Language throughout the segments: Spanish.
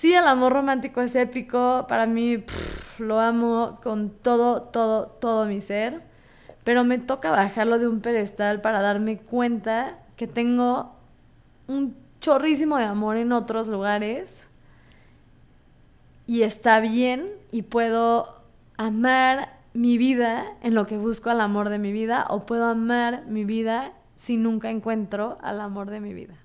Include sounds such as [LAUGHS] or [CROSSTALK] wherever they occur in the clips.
Sí, el amor romántico es épico, para mí lo amo con todo, todo, todo mi ser, pero me toca bajarlo de un pedestal para darme cuenta que tengo un chorrísimo de amor en otros lugares. Y está bien y puedo amar mi vida en lo que busco al amor de mi vida o puedo amar mi vida si nunca encuentro al amor de mi vida.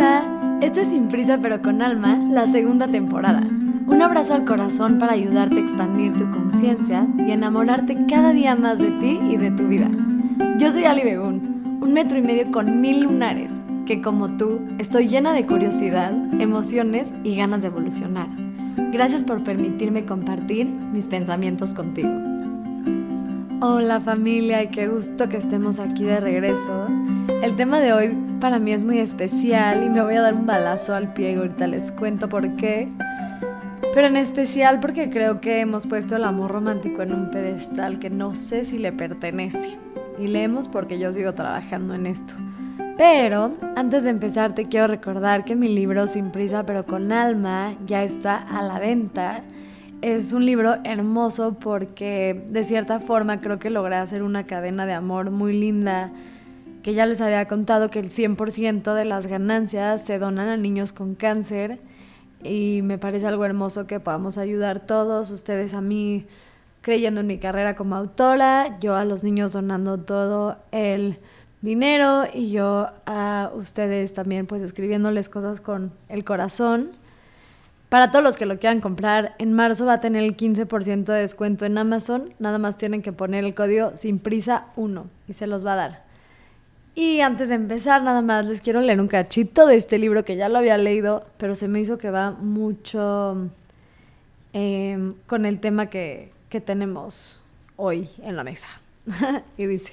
Hola, esto es Sin Prisa pero con Alma, la segunda temporada. Un abrazo al corazón para ayudarte a expandir tu conciencia y enamorarte cada día más de ti y de tu vida. Yo soy Ali Begún, un metro y medio con mil lunares, que como tú estoy llena de curiosidad, emociones y ganas de evolucionar. Gracias por permitirme compartir mis pensamientos contigo. Hola familia y qué gusto que estemos aquí de regreso. El tema de hoy para mí es muy especial y me voy a dar un balazo al pie y ahorita les cuento por qué. Pero en especial porque creo que hemos puesto el amor romántico en un pedestal que no sé si le pertenece. Y leemos porque yo sigo trabajando en esto. Pero antes de empezar te quiero recordar que mi libro Sin prisa pero con alma ya está a la venta. Es un libro hermoso porque de cierta forma creo que logré hacer una cadena de amor muy linda que ya les había contado que el 100% de las ganancias se donan a niños con cáncer y me parece algo hermoso que podamos ayudar todos, ustedes a mí creyendo en mi carrera como autora, yo a los niños donando todo el dinero y yo a ustedes también pues escribiéndoles cosas con el corazón. Para todos los que lo quieran comprar, en marzo va a tener el 15% de descuento en Amazon. Nada más tienen que poner el código sin prisa 1 y se los va a dar. Y antes de empezar, nada más les quiero leer un cachito de este libro que ya lo había leído, pero se me hizo que va mucho em, con el tema que, que tenemos hoy en la mesa. [LAUGHS] y dice,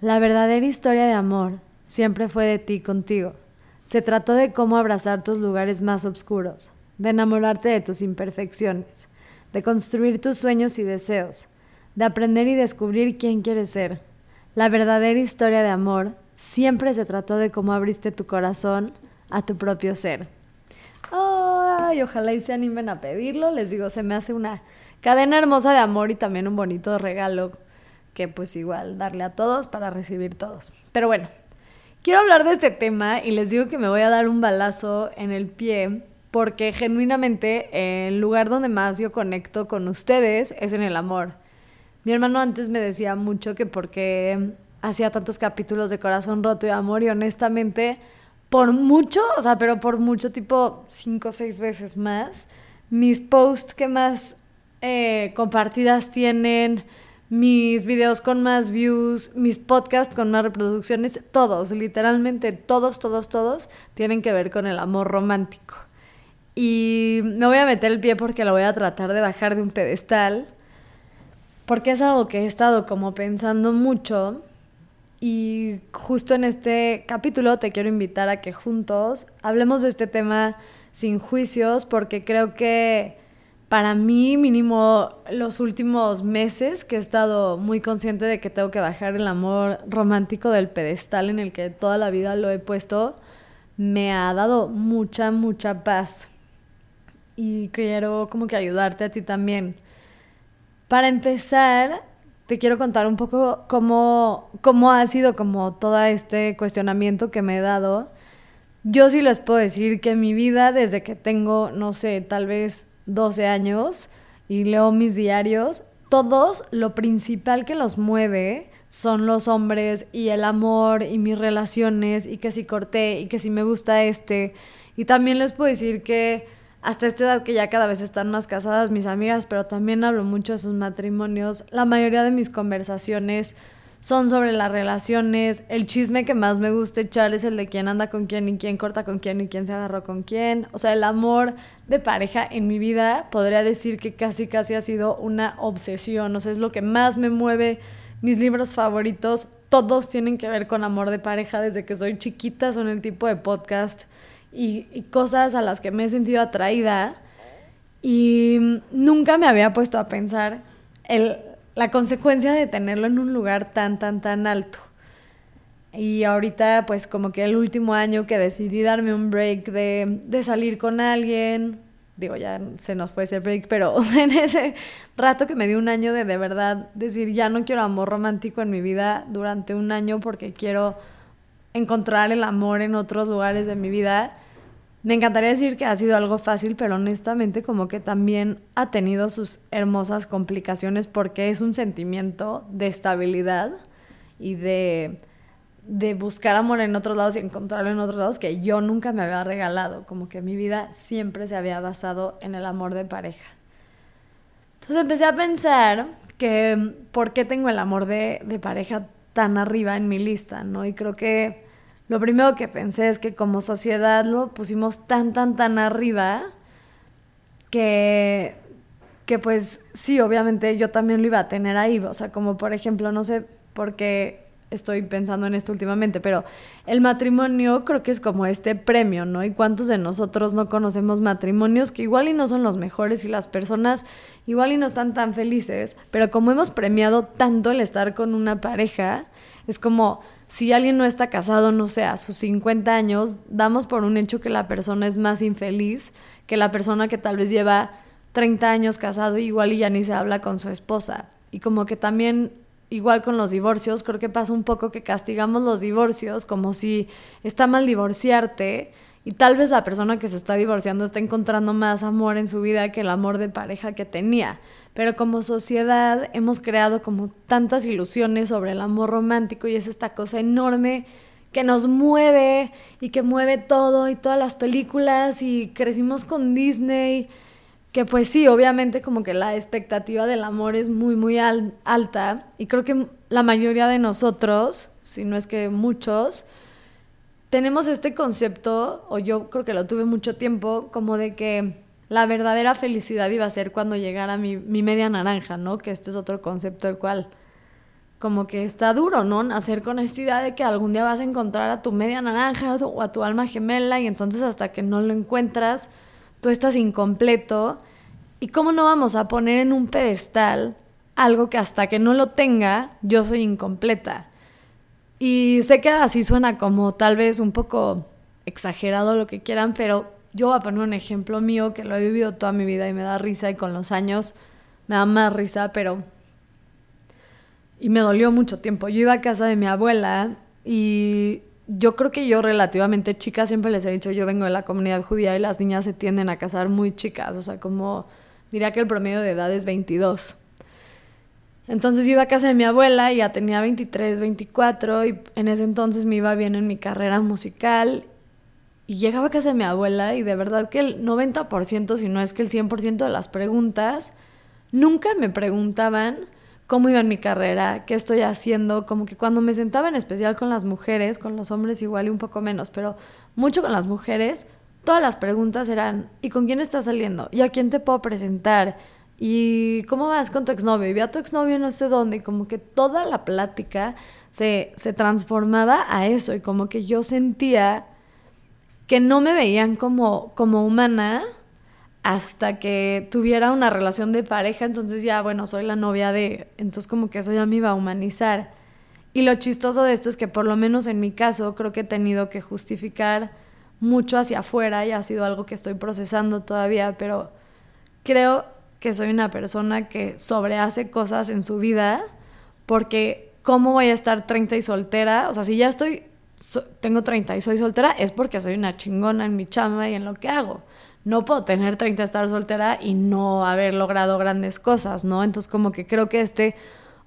la verdadera historia de amor siempre fue de ti contigo. Se trató de cómo abrazar tus lugares más oscuros, de enamorarte de tus imperfecciones, de construir tus sueños y deseos, de aprender y descubrir quién quieres ser. La verdadera historia de amor siempre se trató de cómo abriste tu corazón a tu propio ser. Ay, ojalá y se animen a pedirlo. Les digo, se me hace una cadena hermosa de amor y también un bonito regalo que pues igual darle a todos para recibir todos. Pero bueno, quiero hablar de este tema y les digo que me voy a dar un balazo en el pie porque genuinamente el lugar donde más yo conecto con ustedes es en el amor. Mi hermano antes me decía mucho que porque hacía tantos capítulos de corazón roto y amor y honestamente por mucho, o sea, pero por mucho tipo cinco o seis veces más, mis posts que más eh, compartidas tienen, mis videos con más views, mis podcasts con más reproducciones, todos, literalmente todos, todos, todos tienen que ver con el amor romántico. Y me voy a meter el pie porque lo voy a tratar de bajar de un pedestal, porque es algo que he estado como pensando mucho. Y justo en este capítulo te quiero invitar a que juntos hablemos de este tema sin juicios, porque creo que para mí, mínimo los últimos meses que he estado muy consciente de que tengo que bajar el amor romántico del pedestal en el que toda la vida lo he puesto, me ha dado mucha, mucha paz. Y quiero como que ayudarte a ti también. Para empezar, te quiero contar un poco cómo, cómo ha sido como todo este cuestionamiento que me he dado. Yo sí les puedo decir que mi vida desde que tengo, no sé, tal vez 12 años y leo mis diarios, todos lo principal que los mueve son los hombres y el amor y mis relaciones y que si corté y que si me gusta este. Y también les puedo decir que hasta esta edad que ya cada vez están más casadas mis amigas, pero también hablo mucho de sus matrimonios, la mayoría de mis conversaciones son sobre las relaciones. El chisme que más me gusta echar es el de quién anda con quién y quién corta con quién y quién se agarró con quién. O sea, el amor de pareja en mi vida podría decir que casi casi ha sido una obsesión. O sea, es lo que más me mueve. Mis libros favoritos, todos tienen que ver con amor de pareja desde que soy chiquita, son el tipo de podcast y, cosas a las que me he sentido atraída. Y nunca me había puesto a pensar el la consecuencia de tenerlo en un lugar tan, tan, tan alto. Y ahorita pues como que el último año que decidí darme un break de, de salir con alguien, digo, ya se nos fue ese break, pero [LAUGHS] en ese rato que me di un año de de verdad decir, ya no quiero amor romántico en mi vida durante un año porque quiero encontrar el amor en otros lugares de mi vida. Me encantaría decir que ha sido algo fácil, pero honestamente como que también ha tenido sus hermosas complicaciones porque es un sentimiento de estabilidad y de de buscar amor en otros lados y encontrarlo en otros lados que yo nunca me había regalado, como que mi vida siempre se había basado en el amor de pareja. Entonces empecé a pensar que por qué tengo el amor de, de pareja tan arriba en mi lista, ¿no? Y creo que lo primero que pensé es que como sociedad lo pusimos tan, tan, tan arriba que, que pues sí, obviamente yo también lo iba a tener ahí, o sea, como por ejemplo, no sé por qué estoy pensando en esto últimamente, pero el matrimonio creo que es como este premio, ¿no? Y cuántos de nosotros no conocemos matrimonios que igual y no son los mejores y las personas igual y no están tan felices, pero como hemos premiado tanto el estar con una pareja, es como si alguien no está casado, no sé, a sus 50 años, damos por un hecho que la persona es más infeliz que la persona que tal vez lleva 30 años casado igual y ya ni se habla con su esposa. Y como que también igual con los divorcios, creo que pasa un poco que castigamos los divorcios como si está mal divorciarte y tal vez la persona que se está divorciando está encontrando más amor en su vida que el amor de pareja que tenía. Pero como sociedad hemos creado como tantas ilusiones sobre el amor romántico y es esta cosa enorme que nos mueve y que mueve todo y todas las películas y crecimos con Disney que pues sí, obviamente como que la expectativa del amor es muy, muy alta y creo que la mayoría de nosotros, si no es que muchos, tenemos este concepto, o yo creo que lo tuve mucho tiempo, como de que la verdadera felicidad iba a ser cuando llegara mi, mi media naranja, ¿no? Que este es otro concepto el cual como que está duro, ¿no? Nacer con esta idea de que algún día vas a encontrar a tu media naranja o a tu alma gemela y entonces hasta que no lo encuentras, tú estás incompleto. ¿Y cómo no vamos a poner en un pedestal algo que hasta que no lo tenga, yo soy incompleta? Y sé que así suena como tal vez un poco exagerado lo que quieran, pero yo voy a poner un ejemplo mío que lo he vivido toda mi vida y me da risa y con los años me da más risa, pero... Y me dolió mucho tiempo. Yo iba a casa de mi abuela y yo creo que yo relativamente chica siempre les he dicho, yo vengo de la comunidad judía y las niñas se tienden a casar muy chicas, o sea, como diría que el promedio de edad es 22. Entonces yo iba a casa de mi abuela y ya tenía 23, 24 y en ese entonces me iba bien en mi carrera musical y llegaba a casa de mi abuela y de verdad que el 90%, si no es que el 100% de las preguntas, nunca me preguntaban cómo iba en mi carrera, qué estoy haciendo, como que cuando me sentaba en especial con las mujeres, con los hombres igual y un poco menos, pero mucho con las mujeres, todas las preguntas eran, ¿y con quién estás saliendo? ¿Y a quién te puedo presentar? ¿Y cómo vas con tu exnovio? Y vi a tu exnovio no sé dónde, y como que toda la plática se, se transformaba a eso, y como que yo sentía que no me veían como, como humana, hasta que tuviera una relación de pareja, entonces ya, bueno, soy la novia de, entonces como que eso ya me iba a humanizar. Y lo chistoso de esto es que por lo menos en mi caso creo que he tenido que justificar mucho hacia afuera y ha sido algo que estoy procesando todavía, pero creo que soy una persona que sobrehace cosas en su vida porque ¿cómo voy a estar 30 y soltera? O sea, si ya estoy, tengo 30 y soy soltera, es porque soy una chingona en mi chamba y en lo que hago no puedo tener 30 estar soltera y no haber logrado grandes cosas, ¿no? Entonces como que creo que este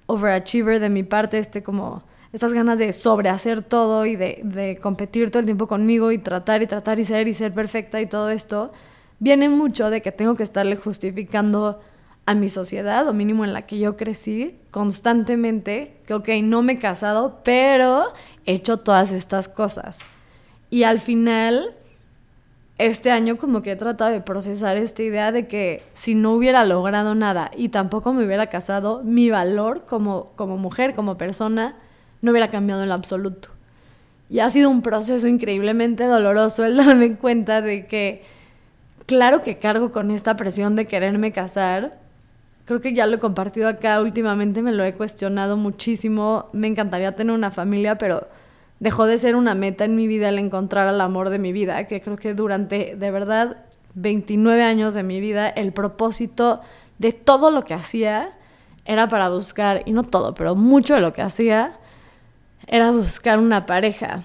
overachiever de mi parte, este como estas ganas de sobrehacer todo y de, de competir todo el tiempo conmigo y tratar y tratar y ser y ser perfecta y todo esto, viene mucho de que tengo que estarle justificando a mi sociedad, o mínimo en la que yo crecí, constantemente, que ok, no me he casado, pero hecho todas estas cosas. Y al final este año como que he tratado de procesar esta idea de que si no hubiera logrado nada y tampoco me hubiera casado, mi valor como, como mujer, como persona, no hubiera cambiado en lo absoluto. Y ha sido un proceso increíblemente doloroso el [LAUGHS] darme cuenta de que, claro que cargo con esta presión de quererme casar. Creo que ya lo he compartido acá últimamente, me lo he cuestionado muchísimo. Me encantaría tener una familia, pero dejó de ser una meta en mi vida el encontrar al amor de mi vida, que creo que durante, de verdad, 29 años de mi vida, el propósito de todo lo que hacía era para buscar, y no todo, pero mucho de lo que hacía, era buscar una pareja.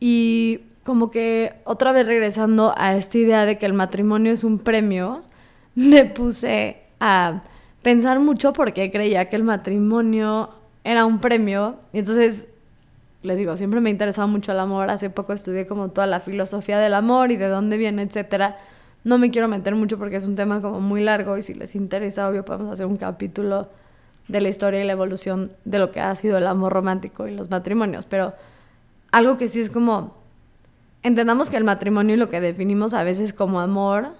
Y como que otra vez regresando a esta idea de que el matrimonio es un premio, [LAUGHS] me puse a pensar mucho porque creía que el matrimonio era un premio. Y entonces, les digo, siempre me ha interesado mucho el amor. Hace poco estudié como toda la filosofía del amor y de dónde viene, etcétera. No me quiero meter mucho porque es un tema como muy largo y si les interesa, obvio, podemos hacer un capítulo de la historia y la evolución de lo que ha sido el amor romántico y los matrimonios. Pero algo que sí es como, entendamos que el matrimonio y lo que definimos a veces como amor,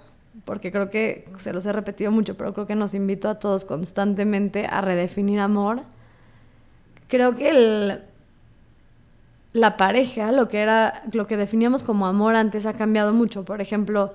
porque creo que se los he repetido mucho, pero creo que nos invito a todos constantemente a redefinir amor. Creo que el, la pareja, lo que era, lo que definíamos como amor antes ha cambiado mucho. Por ejemplo,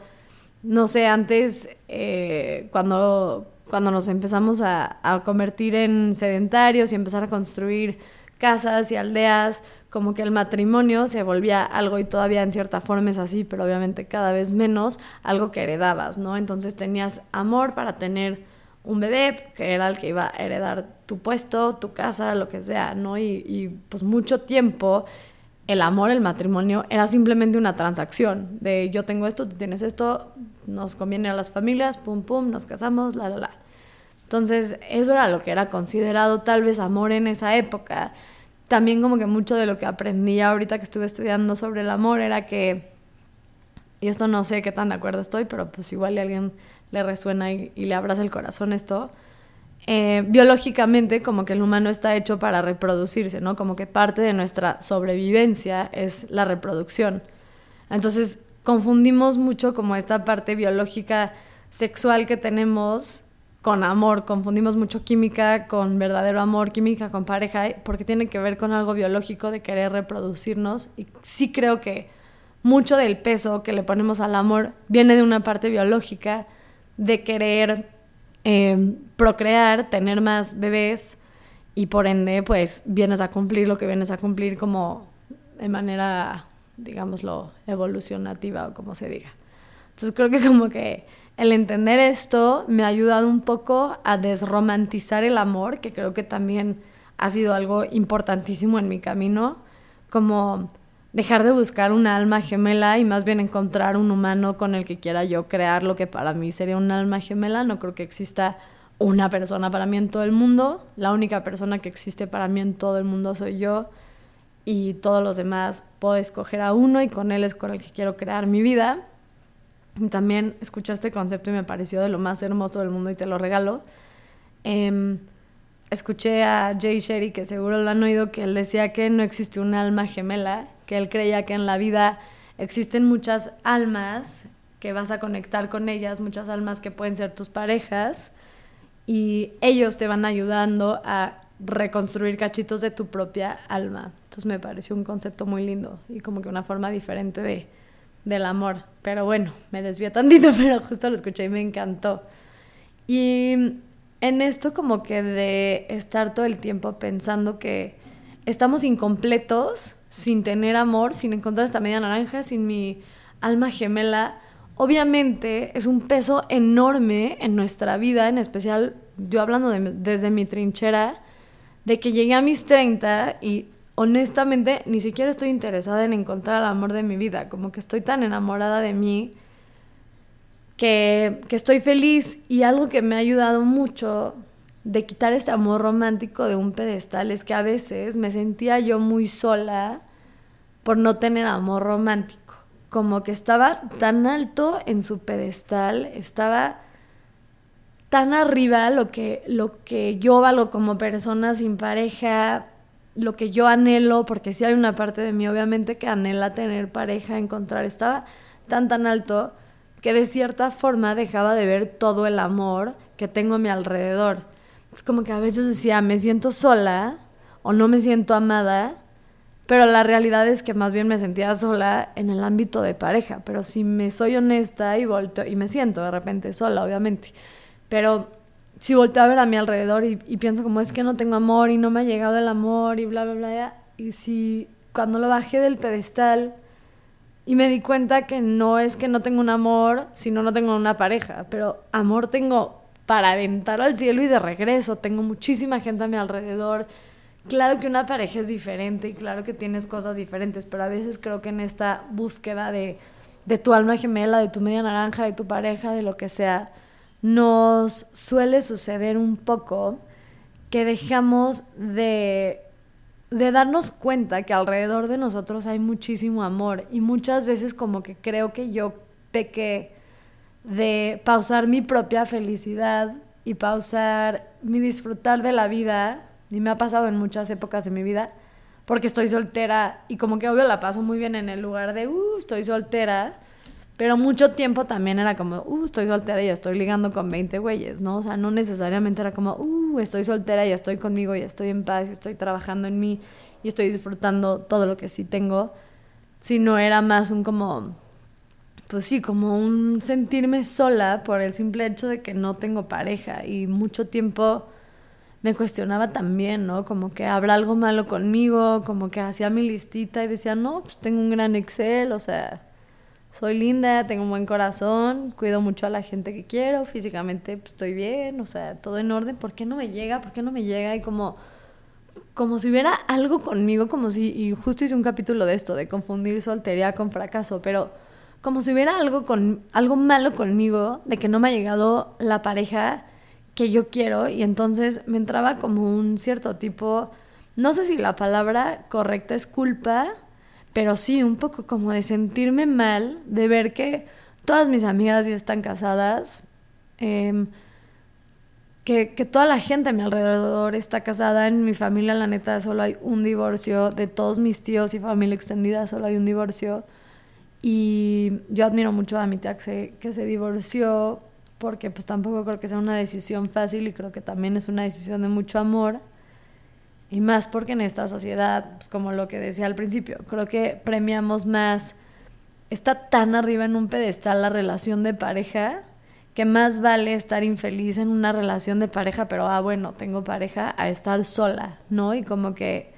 no sé, antes eh, cuando, cuando nos empezamos a, a, convertir en sedentarios y empezar a construir casas y aldeas, como que el matrimonio se volvía algo y todavía en cierta forma es así, pero obviamente cada vez menos, algo que heredabas, ¿no? Entonces tenías amor para tener un bebé, que era el que iba a heredar tu puesto, tu casa, lo que sea, ¿no? Y, y pues mucho tiempo el amor, el matrimonio, era simplemente una transacción de yo tengo esto, tú tienes esto, nos conviene a las familias, pum, pum, nos casamos, la, la, la. Entonces, eso era lo que era considerado tal vez amor en esa época. También como que mucho de lo que aprendí ahorita que estuve estudiando sobre el amor era que, y esto no sé qué tan de acuerdo estoy, pero pues igual a alguien le resuena y, le abraza el corazón esto, eh, biológicamente como que el humano está hecho para reproducirse, ¿no? Como que parte de nuestra sobrevivencia es la reproducción. Entonces confundimos mucho como esta parte biológica sexual que tenemos con amor, confundimos mucho química con verdadero amor, química con pareja, porque tiene que ver con algo biológico de querer reproducirnos. Y sí creo que mucho del peso que le ponemos al amor viene de una parte biológica de querer eh, procrear, tener más bebés y por ende pues vienes a cumplir lo que vienes a cumplir como de manera, digámoslo, evolucionativa o como se diga. Entonces creo que como que el entender esto me ha ayudado un poco a desromantizar el amor, que creo que también ha sido algo importantísimo en mi camino, como dejar de buscar una alma gemela y más bien encontrar un humano con el que quiera yo crear lo que para mí sería un alma gemela. No creo que exista una persona para mí en todo el mundo. La única persona que existe para mí en todo el mundo soy yo y todos los demás puedo escoger a uno y con él es con el que quiero crear mi vida. También escuché este concepto y me pareció de lo más hermoso del mundo y te lo regalo. Em, escuché a Jay Sherry, que seguro lo han oído, que él decía que no existe un alma gemela, que él creía que en la vida existen muchas almas que vas a conectar con ellas, muchas almas que pueden ser tus parejas, y ellos te van ayudando a reconstruir cachitos de tu propia alma. Entonces me pareció un concepto muy lindo y como que una forma diferente de del amor. Pero bueno, me desvió tantito, [LAUGHS] pero justo lo escuché y me encantó. Y en esto como que de estar todo el tiempo pensando que estamos incompletos sin tener amor, sin encontrar esta media naranja, sin mi alma gemela, obviamente es un peso enorme en nuestra vida, en especial yo hablando desde mi trinchera, de que llegué a mis 30 y honestamente ni siquiera estoy interesada en encontrar el amor de mi vida, como que estoy tan enamorada de mí que, que, estoy feliz. Y algo que me ha ayudado mucho de quitar este amor romántico de un pedestal es que a veces me sentía yo muy sola por no tener amor romántico, como que estaba tan alto en su pedestal, estaba tan arriba lo que, lo que yo valgo como persona sin pareja, lo que yo anhelo, porque sí hay una parte de mí obviamente que anhela tener pareja, encontrar, estaba tan tan alto que de cierta forma dejaba de ver todo el amor que tengo a mi alrededor. Es como que a veces decía, me siento sola o no me siento amada, pero la realidad es que más bien me sentía sola en el ámbito de pareja, pero si me soy honesta y volto y me siento de repente sola, obviamente, pero si volteo a ver a mi alrededor y, pienso como es que no tengo amor y no me ha llegado el amor y bla, bla, bla, y si cuando lo bajé del pedestal y me di cuenta que no es que no tengo un amor, sino no tengo una pareja, pero amor tengo para aventar al cielo y de regreso, tengo muchísima gente a mi alrededor. Claro que una pareja es diferente y claro que tienes cosas diferentes, pero a veces creo que en esta búsqueda de, de tu alma gemela, de tu media naranja, de tu pareja, de lo que sea, nos suele suceder un poco que dejamos de, de darnos cuenta que alrededor de nosotros hay muchísimo amor y muchas veces como que creo que yo pequé de pausar mi propia felicidad y pausar mi disfrutar de la vida, y me ha pasado en muchas épocas de mi vida, porque estoy soltera y como que obvio la paso muy bien en el lugar de, uh, estoy soltera, pero mucho tiempo también era como, uh, estoy soltera y estoy ligando con 20 güeyes, ¿no? O sea, no necesariamente era como, uh, estoy soltera y estoy conmigo y estoy en paz y estoy trabajando en mí y estoy disfrutando todo lo que sí tengo, sino era más un como, pues sí, como un sentirme sola por el simple hecho de que no tengo pareja y mucho tiempo me cuestionaba también, ¿no? Como que habrá algo malo conmigo, como que hacía mi listita y decía, no, pues tengo un gran Excel, o sea soy linda, tengo un buen corazón, cuido mucho a la gente que quiero, físicamente pues, estoy bien, o sea, todo en orden, ¿por qué no me llega? ¿Por qué no me llega? Y como, como si hubiera algo conmigo, como si, y justo hice un capítulo de esto, de confundir soltería con fracaso, pero como si hubiera algo, con, algo malo conmigo, de que no me ha llegado la pareja que yo quiero, y entonces me entraba como un cierto tipo, no sé si la palabra correcta es culpa, pero sí un poco como de sentirme mal, de ver que todas mis amigas ya están casadas, em, que, que, toda la gente a mi alrededor está casada, en mi familia la neta solo hay un divorcio, de todos mis tíos y familia extendida solo hay un divorcio, y yo admiro mucho a mi tía que se, que se divorció, porque pues tampoco creo que sea una decisión fácil y creo que también es una decisión de mucho amor. Y más porque en esta sociedad, pues como lo que decía al principio, creo que premiamos más, está tan arriba en un pedestal la relación de pareja, que más vale estar infeliz en una relación de pareja, pero ah, bueno, tengo pareja, a estar sola, ¿no? Y como que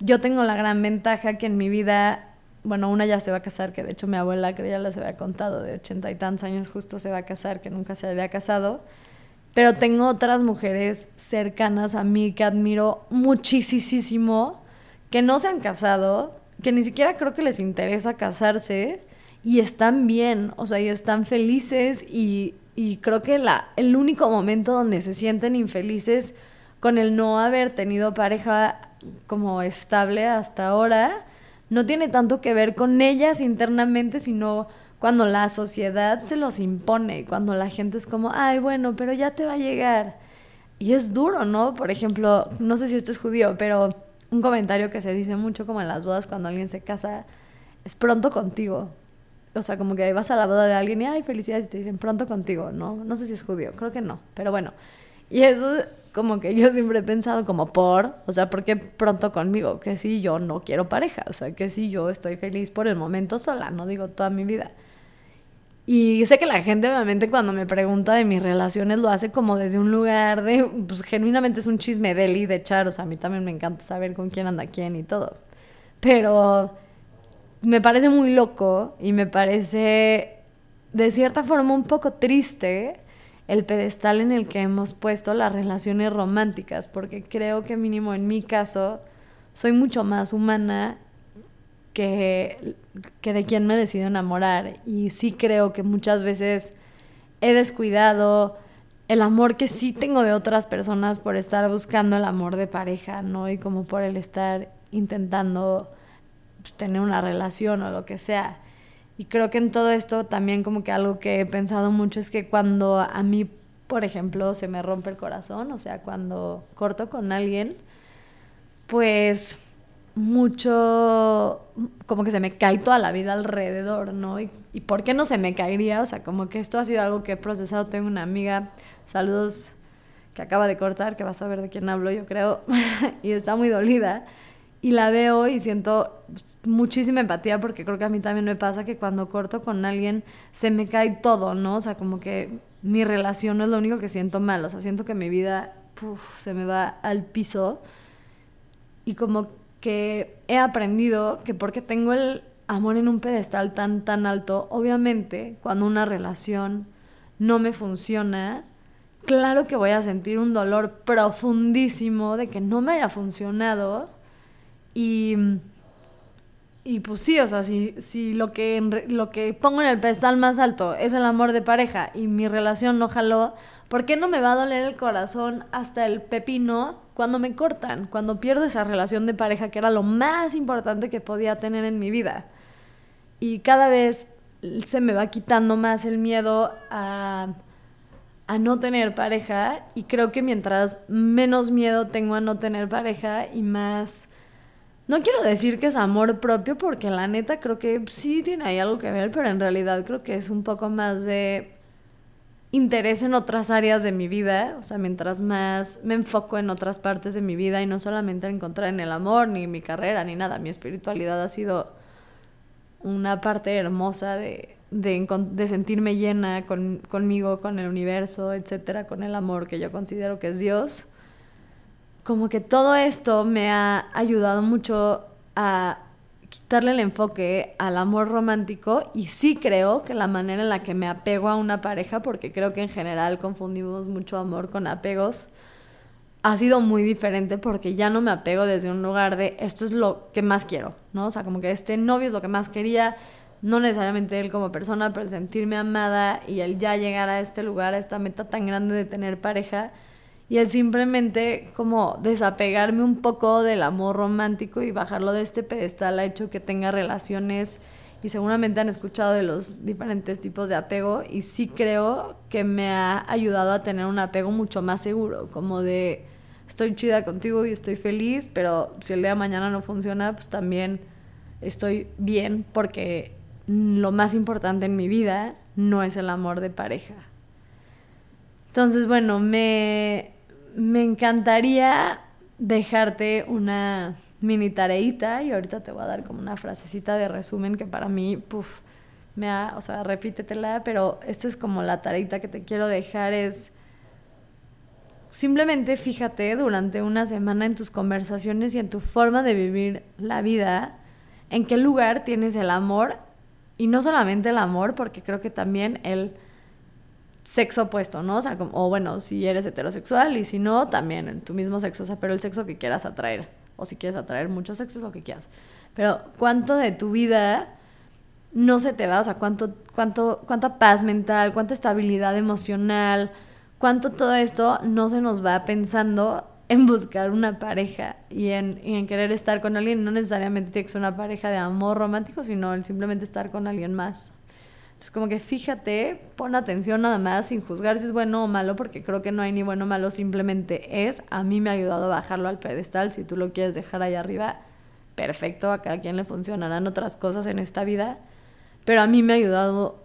yo tengo la gran ventaja que en mi vida, bueno, una ya se va a casar, que de hecho mi abuela, que ya les había contado, de ochenta y tantos años justo se va a casar, que nunca se había casado. Pero tengo otras mujeres cercanas a mí que admiro muchísimo, que no se han casado, que ni siquiera creo que les interesa casarse y están bien, o sea, y están felices y, y creo que la, el único momento donde se sienten infelices con el no haber tenido pareja como estable hasta ahora, no tiene tanto que ver con ellas internamente, sino cuando la sociedad se los impone, cuando la gente es como, ay, bueno, pero ya te va a llegar. Y es duro, ¿no? Por ejemplo, no sé si esto es judío, pero un comentario que se dice mucho como en las bodas cuando alguien se casa es pronto contigo. O sea, como que vas a la boda de alguien y, ay, felicidades, y te dicen pronto contigo, ¿no? No sé si es judío, creo que no, pero bueno. Y eso como que yo siempre he pensado como por, o sea, ¿por qué pronto conmigo? Que si yo no quiero pareja, o sea, que si yo estoy feliz por el momento sola, no digo toda mi vida. Y sé que la gente obviamente cuando me pregunta de mis relaciones lo hace como desde un lugar de, pues genuinamente es un chisme de y de echar, o sea, a mí también me encanta saber con quién anda quién y todo. Pero me parece muy loco y me parece de cierta forma un poco triste el pedestal en el que hemos puesto las relaciones románticas, porque creo que mínimo en mi caso soy mucho más humana que, que de quien me decido enamorar. Y sí creo que muchas veces he descuidado el amor que sí tengo de otras personas por estar buscando el amor de pareja, ¿no? Y como por el estar intentando pues, tener una relación o lo que sea. Y creo que en todo esto también como que algo que he pensado mucho es que cuando a mí, por ejemplo, se me rompe el corazón, o sea, cuando corto con alguien, pues mucho, como que se me cae toda la vida alrededor, ¿no? Y, por qué no se me caería? O sea, como que esto ha sido algo que he procesado. Tengo una amiga, saludos, que acaba de cortar, que vas a ver de quién hablo, yo creo, [LAUGHS] y está muy dolida. Y la veo y siento muchísima empatía porque creo que a mí también me pasa que cuando corto con alguien se me cae todo, ¿no? O sea, como que mi relación no es lo único que siento mal, o sea, siento que mi vida se me va al piso y como que he aprendido que porque tengo el amor en un pedestal tan, tan alto, obviamente cuando una relación no me funciona, claro que voy a sentir un dolor profundísimo de que no me haya funcionado. Y, y pues sí, o sea, si, si lo, que, lo que pongo en el pedestal más alto es el amor de pareja y mi relación no jaló, ¿por qué no me va a doler el corazón hasta el pepino cuando me cortan, cuando pierdo esa relación de pareja que era lo más importante que podía tener en mi vida? Y cada vez se me va quitando más el miedo a a no tener pareja y creo que mientras menos miedo tengo a no tener pareja y más... No quiero decir que es amor propio porque la neta creo que sí tiene ahí algo que ver, pero en realidad creo que es un poco más de interés en otras áreas de mi vida, o sea, mientras más me enfoco en otras partes de mi vida y no solamente encontrar en el amor, ni mi carrera, ni nada, mi espiritualidad ha sido una parte hermosa de, de, sentirme llena conmigo, con el universo, etcétera, con el amor que yo considero que es Dios. Como que todo esto me ha ayudado mucho a quitarle el enfoque al amor romántico y sí creo que la manera en la que me apego a una pareja, porque creo que en general confundimos mucho amor con apegos, ha sido muy diferente porque ya no me apego desde un lugar de esto es lo que más quiero, ¿no? O sea, como que este novio es lo que más quería, no necesariamente él como persona, pero el sentirme amada y el ya llegar a este lugar, a esta meta tan grande de tener pareja y el simplemente como desapegarme un poco del amor romántico y bajarlo de este pedestal ha hecho que tenga relaciones y seguramente han escuchado de los diferentes tipos de apego y sí creo que me ha ayudado a tener un apego mucho más seguro, como de estoy chida contigo y estoy feliz, pero si el día de mañana no funciona, pues también estoy bien porque lo más importante en mi vida no es el amor de pareja. Entonces, bueno, me, me encantaría dejarte una mini tareita y ahorita te voy a dar como una frasecita de resumen que para mí, puff, me ha, o sea, repítetela, pero esta es como la tareita que te quiero dejar es simplemente fíjate durante una semana en tus conversaciones y en tu forma de vivir la vida, en qué lugar tienes el amor y no solamente el amor, porque creo que también el sexo opuesto, ¿no? O sea, o bueno, si eres heterosexual y si no, también en tu mismo sexo, o sea, pero el sexo que quieras atraer, o si quieres atraer muchos sexos, lo que quieras. Pero cuánto de tu vida no se te va, o sea, cuánto, cuánto, cuánta paz mental, cuánta estabilidad emocional, cuánto todo esto no se nos va pensando en buscar una pareja y en, querer estar con alguien. No necesariamente tiene que ser una pareja de amor romántico, sino el simplemente estar con alguien más. Entonces, como que fíjate, pon atención nada más, sin juzgar si es bueno o malo, porque creo que no hay ni bueno o malo, simplemente es. A mí me ha ayudado a bajarlo al pedestal. Si tú lo quieres dejar ahí arriba, perfecto, a cada quien le funcionarán otras cosas en esta vida. Pero a mí me ha ayudado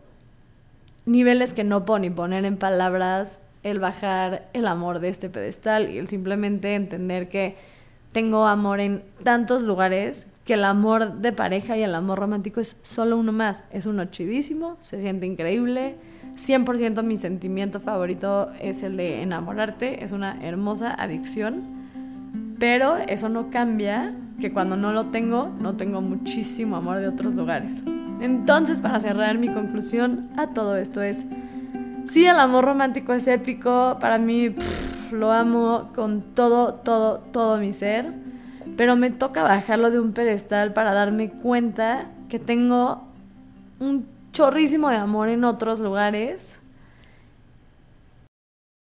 niveles que no puedo ni poner en palabras el bajar el amor de este pedestal y el simplemente entender que tengo amor en tantos lugares que el amor de pareja y el amor romántico es solo uno más. Es uno chidísimo, se siente increíble. 100% mi sentimiento favorito es el de enamorarte, es una hermosa adicción, pero eso no cambia que cuando no lo tengo, no tengo muchísimo amor de otros lugares. Entonces, para cerrar mi conclusión a todo esto es, Sí, el amor romántico es épico. Para mí lo amo con todo, todo, todo mi ser. Pero me toca bajarlo de un pedestal para darme cuenta que tengo un chorrísimo de amor en otros lugares